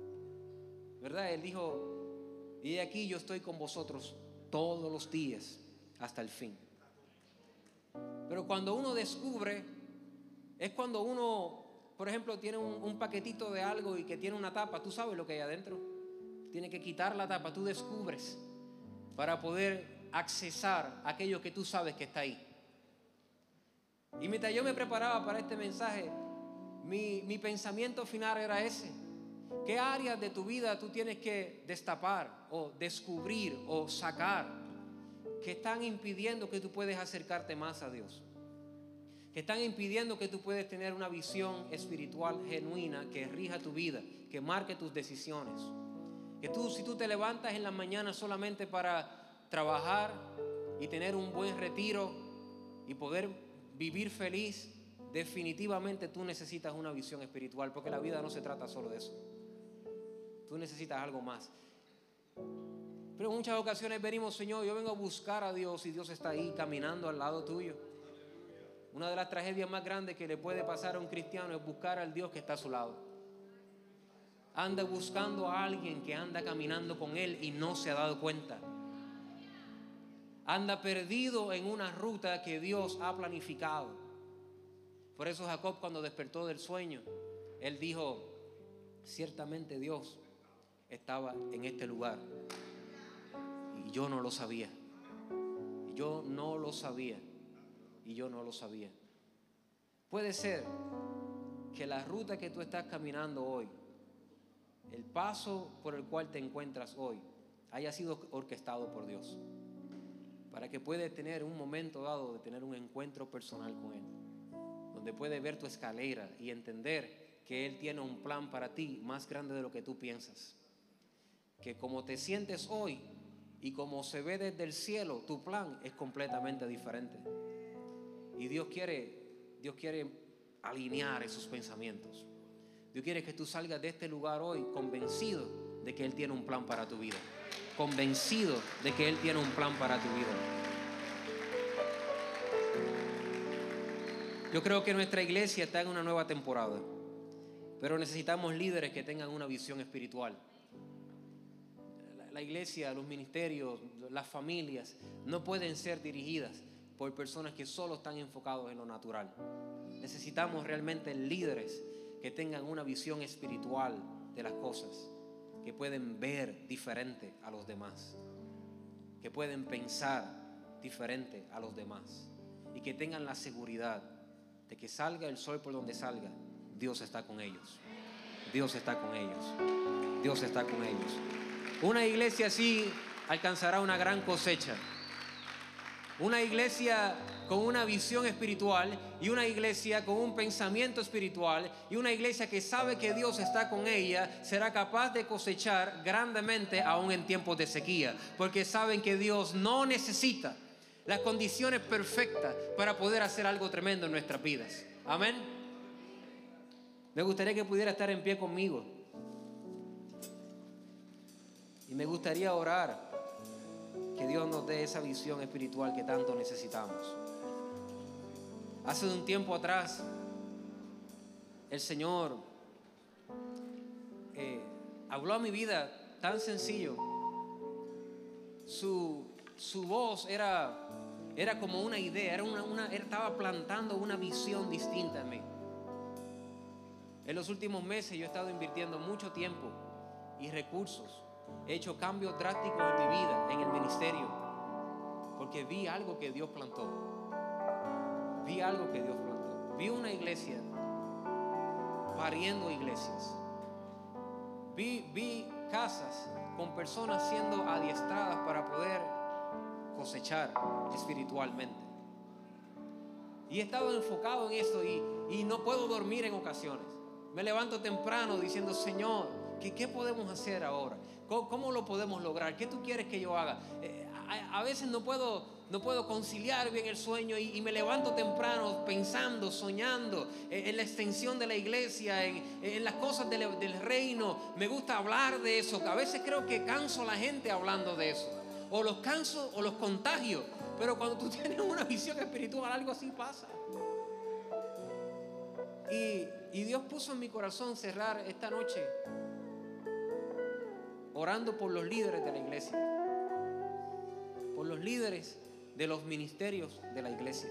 ¿Verdad? Él dijo, y aquí yo estoy con vosotros todos los días hasta el fin. Pero cuando uno descubre, es cuando uno, por ejemplo, tiene un, paquetito de algo y que tiene una tapa, tú sabes lo que hay adentro. Tiene que quitar la tapa, tú descubres para poder accesar aquello que tú sabes que está ahí. Y mientras yo me preparaba para este mensaje, mi, mi pensamiento final era ese. ¿Qué áreas de tu vida tú tienes que destapar o descubrir o sacar que están impidiendo que tú puedas acercarte más a Dios? Que están impidiendo que tú puedas tener una visión espiritual genuina que rija tu vida, que marque tus decisiones. Que tú, si tú te levantas en la mañana solamente para trabajar y tener un buen retiro y poder vivir feliz, definitivamente tú necesitas una visión espiritual, porque la vida no se trata solo de eso. Tú necesitas algo más. Pero en muchas ocasiones venimos, Señor, yo vengo a buscar a Dios y Dios está ahí caminando al lado tuyo. Una de las tragedias más grandes que le puede pasar a un cristiano es buscar al Dios que está a su lado. Anda buscando a alguien que anda caminando con Él y no se ha dado cuenta. Anda perdido en una ruta que Dios ha planificado. Por eso Jacob cuando despertó del sueño, él dijo, ciertamente Dios estaba en este lugar. Y yo no lo sabía. Yo no lo sabía. Y yo no lo sabía. Puede ser que la ruta que tú estás caminando hoy, el paso por el cual te encuentras hoy, haya sido orquestado por Dios. Para que puedas tener un momento dado de tener un encuentro personal con Él. Donde puedes ver tu escalera y entender que Él tiene un plan para ti más grande de lo que tú piensas que como te sientes hoy y como se ve desde el cielo, tu plan es completamente diferente. Y Dios quiere, Dios quiere alinear esos pensamientos. Dios quiere que tú salgas de este lugar hoy convencido de que Él tiene un plan para tu vida. Convencido de que Él tiene un plan para tu vida. Yo creo que nuestra iglesia está en una nueva temporada, pero necesitamos líderes que tengan una visión espiritual la iglesia, los ministerios, las familias no pueden ser dirigidas por personas que solo están enfocados en lo natural. Necesitamos realmente líderes que tengan una visión espiritual de las cosas, que pueden ver diferente a los demás, que pueden pensar diferente a los demás y que tengan la seguridad de que salga el sol por donde salga, Dios está con ellos. Dios está con ellos. Dios está con ellos. Una iglesia así alcanzará una gran cosecha. Una iglesia con una visión espiritual y una iglesia con un pensamiento espiritual y una iglesia que sabe que Dios está con ella será capaz de cosechar grandemente aún en tiempos de sequía, porque saben que Dios no necesita las condiciones perfectas para poder hacer algo tremendo en nuestras vidas. Amén. Me gustaría que pudiera estar en pie conmigo. Y me gustaría orar que Dios nos dé esa visión espiritual que tanto necesitamos. Hace un tiempo atrás, el Señor eh, habló a mi vida tan sencillo. Su, voz era, era como una idea, era una, estaba plantando una visión distinta en mí. En los últimos meses yo he estado invirtiendo mucho tiempo y recursos He hecho cambios drásticos en mi vida, en el ministerio, porque vi algo que Dios plantó. Vi algo que Dios plantó. Vi una iglesia pariendo iglesias. Vi, vi casas con personas siendo adiestradas para poder cosechar espiritualmente. Y he estado enfocado en esto y, y no puedo dormir en ocasiones. Me levanto temprano diciendo, Señor, ¿Qué, podemos hacer ahora? ¿Cómo, lo podemos lograr? ¿Qué tú quieres que yo haga? Eh, a, veces no puedo, no puedo conciliar bien el sueño y, me levanto temprano pensando, soñando eh, en, la extensión de la iglesia, en, las cosas del, reino. Me gusta hablar de eso. A veces creo que canso a la gente hablando de eso. O los canso o los contagio Pero cuando tú tienes una visión espiritual, algo así pasa. Y Dios puso en mi corazón cerrar esta noche orando por los líderes de la iglesia, por los líderes de los ministerios de la iglesia,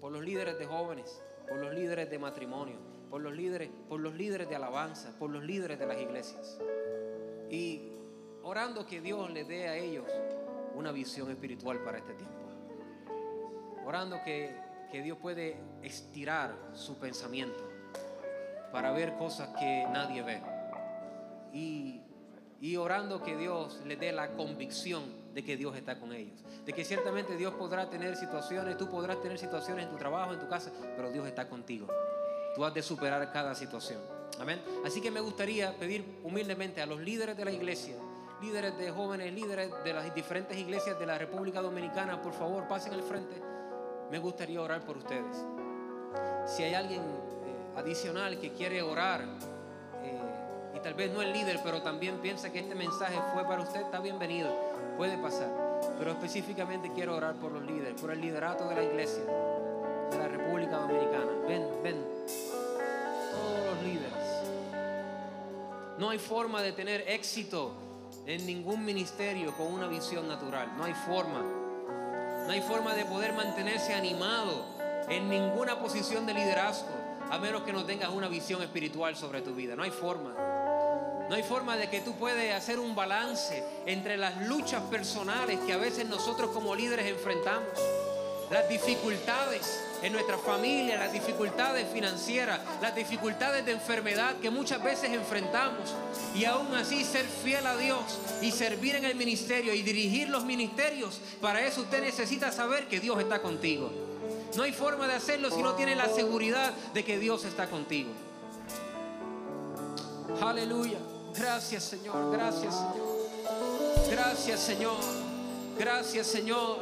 por los líderes de jóvenes, por los líderes de matrimonio, por los líderes, por los líderes de alabanza, por los líderes de las iglesias. Y orando que Dios le dé a ellos una visión espiritual para este tiempo. Orando que, que Dios puede estirar su pensamiento para ver cosas que nadie ve. Y, y orando que Dios le dé la convicción de que Dios está con ellos. De que ciertamente Dios podrá tener situaciones, tú podrás tener situaciones en tu trabajo, en tu casa, pero Dios está contigo. Tú has de superar cada situación. Amén. Así que me gustaría pedir humildemente a los líderes de la iglesia, líderes de jóvenes, líderes de las diferentes iglesias de la República Dominicana, por favor, pasen al frente. Me gustaría orar por ustedes. Si hay alguien eh, adicional que quiere orar, y tal vez no el líder, pero también piensa que este mensaje fue para usted, está bienvenido, puede pasar. Pero específicamente quiero orar por los líderes, por el liderato de la iglesia de la República Dominicana. Ven, ven, todos los líderes. No hay forma de tener éxito en ningún ministerio con una visión natural. No hay forma. No hay forma de poder mantenerse animado en ninguna posición de liderazgo a menos que no tengas una visión espiritual sobre tu vida. No hay forma. No hay forma de que tú puedas hacer un balance entre las luchas personales que a veces nosotros como líderes enfrentamos, las dificultades en nuestra familia, las dificultades financieras, las dificultades de enfermedad que muchas veces enfrentamos y aún así ser fiel a Dios y servir en el ministerio y dirigir los ministerios. Para eso usted necesita saber que Dios está contigo. No hay forma de hacerlo si no tiene la seguridad de que Dios está contigo. Aleluya. Gracias Señor, gracias Señor. Gracias Señor. Gracias Señor.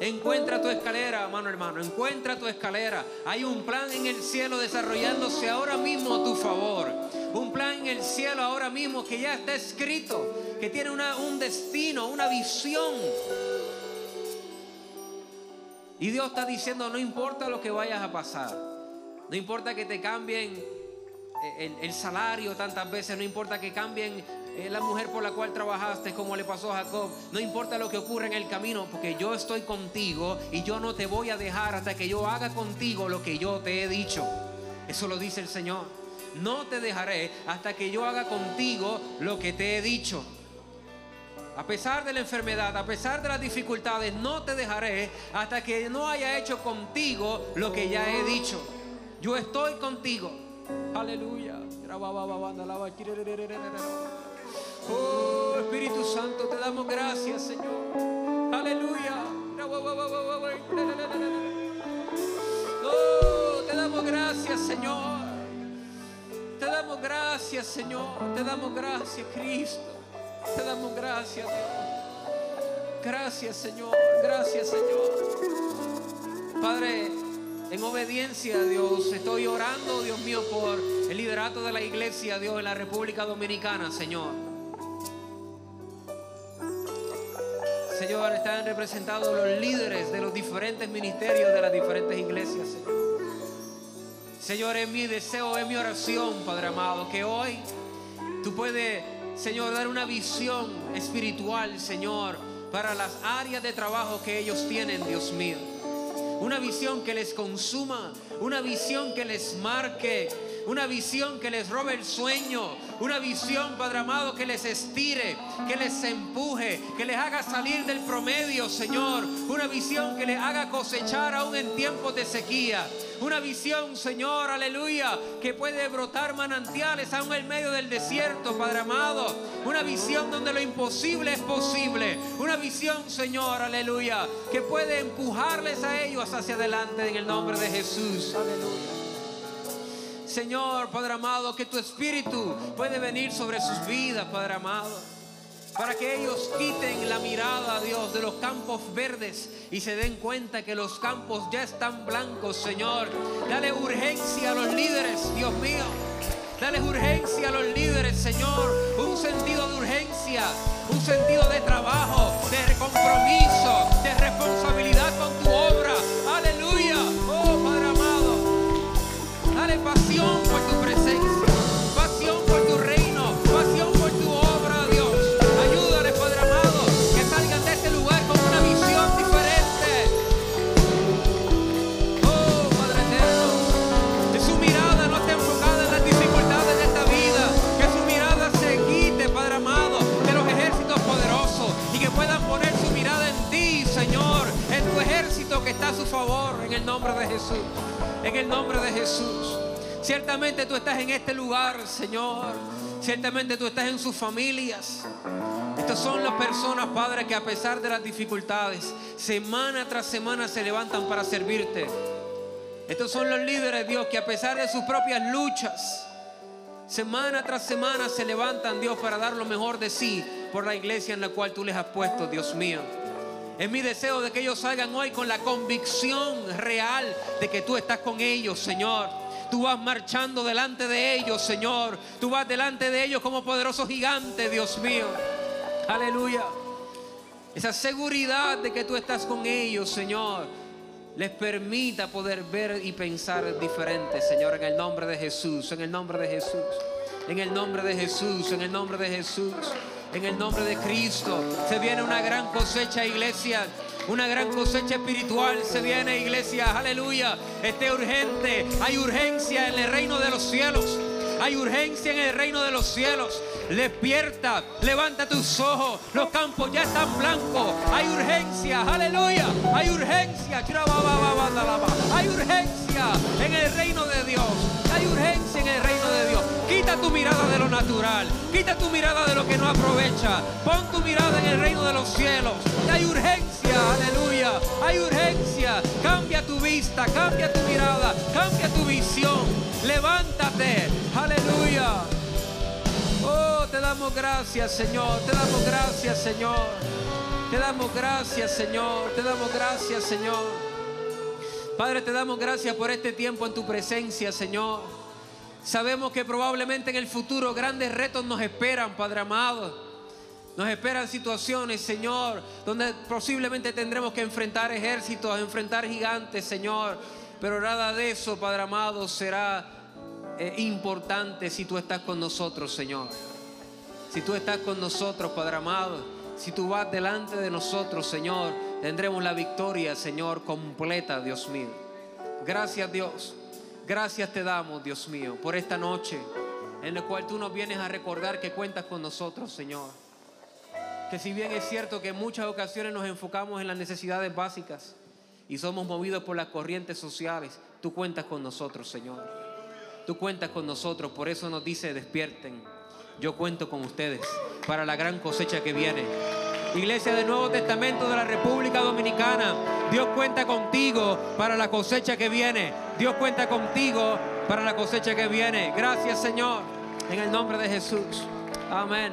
Encuentra tu escalera, mano hermano, encuentra tu escalera. Hay un plan en el cielo desarrollándose ahora mismo a tu favor. Un plan en el cielo ahora mismo que ya está escrito, que tiene un destino, una visión. Y Dios está diciendo, no importa lo que vayas a pasar, no importa que te cambien el, el salario tantas veces, no importa que cambien eh, la mujer por la cual trabajaste, como le pasó a Jacob. No importa lo que ocurra en el camino, porque yo estoy contigo y yo no te voy a dejar hasta que yo haga contigo lo que yo te he dicho. Eso lo dice el Señor. No te dejaré hasta que yo haga contigo lo que te he dicho. A pesar de la enfermedad, a pesar de las dificultades, no te dejaré hasta que no haya hecho contigo lo que ya he dicho. Yo estoy contigo. Aleluya. Oh Espíritu Santo, te damos gracias, Señor. Aleluya. Oh, te damos gracias, Señor. Te damos gracias, Señor. Te damos gracias, Cristo. Te damos gracias, Dios. Gracias, Señor. Gracias, Señor. Padre, en obediencia Dios, estoy orando, Dios mío, por el liderato de la iglesia, Dios, en la República Dominicana, Señor. Señor, están representados los líderes de los diferentes ministerios de las diferentes iglesias, Señor. Señor, es mi deseo, es mi oración, Padre amado, que hoy tú puedes, Señor, dar una visión espiritual, Señor, para las áreas de trabajo que ellos tienen, Dios mío. Una visión que les consuma, una visión que les marque, una visión que les robe el sueño, una visión, Padre amado, que les estire, que les empuje, que les haga salir del promedio, Señor. Una visión que les haga cosechar aún en tiempos de sequía. Una visión, Señor, aleluya, que puede brotar manantiales aún en medio del desierto, Padre amado. Una visión donde lo imposible es posible. Una visión, Señor, aleluya, que puede empujarles a ellos hacia adelante en el nombre de Jesús. Aleluya. Señor, Padre amado, que tu espíritu puede venir sobre sus vidas, Padre amado. Para que ellos quiten la mirada, Dios, de los campos verdes y se den cuenta que los campos ya están blancos, Señor. Dale urgencia a los líderes, Dios mío. Dale urgencia a los líderes, Señor. Un sentido de urgencia, un sentido de trabajo, de compromiso, pasión por tu presencia, pasión por tu reino, pasión por tu obra, Dios. Ayúdales, Padre amado, que salgan de este lugar con una visión diferente. Oh, Padre eterno, que su mirada no esté enfocada en las dificultades de esta vida, que su mirada se quite, Padre amado, de los ejércitos poderosos y que puedan poner su mirada en ti, Señor, en tu ejército que está a su favor, en el nombre de Jesús en el nombre de Jesús. Ciertamente tú estás en este lugar, Señor. Ciertamente tú estás en sus familias. Estas son las personas, Padre, que a pesar de las dificultades, semana tras semana se levantan para servirte. Estos son los líderes, Dios, que a pesar de sus propias luchas, semana tras semana se levantan, Dios, para dar lo mejor de sí por la iglesia en la cual tú les has puesto, Dios mío. Es mi deseo de que ellos salgan hoy con la convicción real de que tú estás con ellos, Señor. Tú vas marchando delante de ellos, Señor. Tú vas delante de ellos como poderoso gigante, Dios mío. Aleluya. Esa seguridad de que tú estás con ellos, Señor, les permita poder ver y pensar diferente, Señor, en el nombre de Jesús, en el nombre de Jesús, en el nombre de Jesús, en el nombre de Jesús, en el nombre de Cristo. Se viene una gran cosecha, iglesia. Una gran cosecha espiritual se viene, iglesia. Aleluya. Esté urgente. Hay urgencia en el reino de los cielos. Hay urgencia en el reino de los cielos. Despierta, levanta tus ojos. Los campos ya están blancos. Hay urgencia, aleluya. Hay urgencia. Hay urgencia en el reino de Dios. Hay urgencia en el reino de Dios. Quita tu mirada de lo natural. Quita tu mirada de lo que no aprovecha. Pon tu mirada en el reino de los cielos. Hay urgencia, aleluya. Hay urgencia. Cambia tu vista, cambia tu mirada, cambia tu visión. Levántate. Aleluya. Oh, te damos gracias, Señor. Te damos gracias, Señor. Te damos gracias, Señor. Te damos gracias, Señor. Padre, te damos gracias por este tiempo en tu presencia, Señor. Sabemos que probablemente en el futuro grandes retos nos esperan, Padre amado. Nos esperan situaciones, Señor, donde posiblemente tendremos que enfrentar ejércitos, enfrentar gigantes, Señor. Pero nada de eso, Padre amado, será eh, importante si tú estás con nosotros, Señor. Si tú estás con nosotros, Padre amado, si tú vas delante de nosotros, Señor, tendremos la victoria, Señor, completa, Dios mío. Gracias, Dios. Gracias te damos, Dios mío, por esta noche en la cual tú nos vienes a recordar que cuentas con nosotros, Señor. Que si bien es cierto que en muchas ocasiones nos enfocamos en las necesidades básicas y somos movidos por las corrientes sociales, tú cuentas con nosotros, Señor. Tú cuentas con nosotros, por eso nos dice, despierten. Yo cuento con ustedes para la gran cosecha que viene. Iglesia del Nuevo Testamento de la República Dominicana, Dios cuenta contigo para la cosecha que viene. Dios cuenta contigo para la cosecha que viene. Gracias Señor, en el nombre de Jesús. Amén.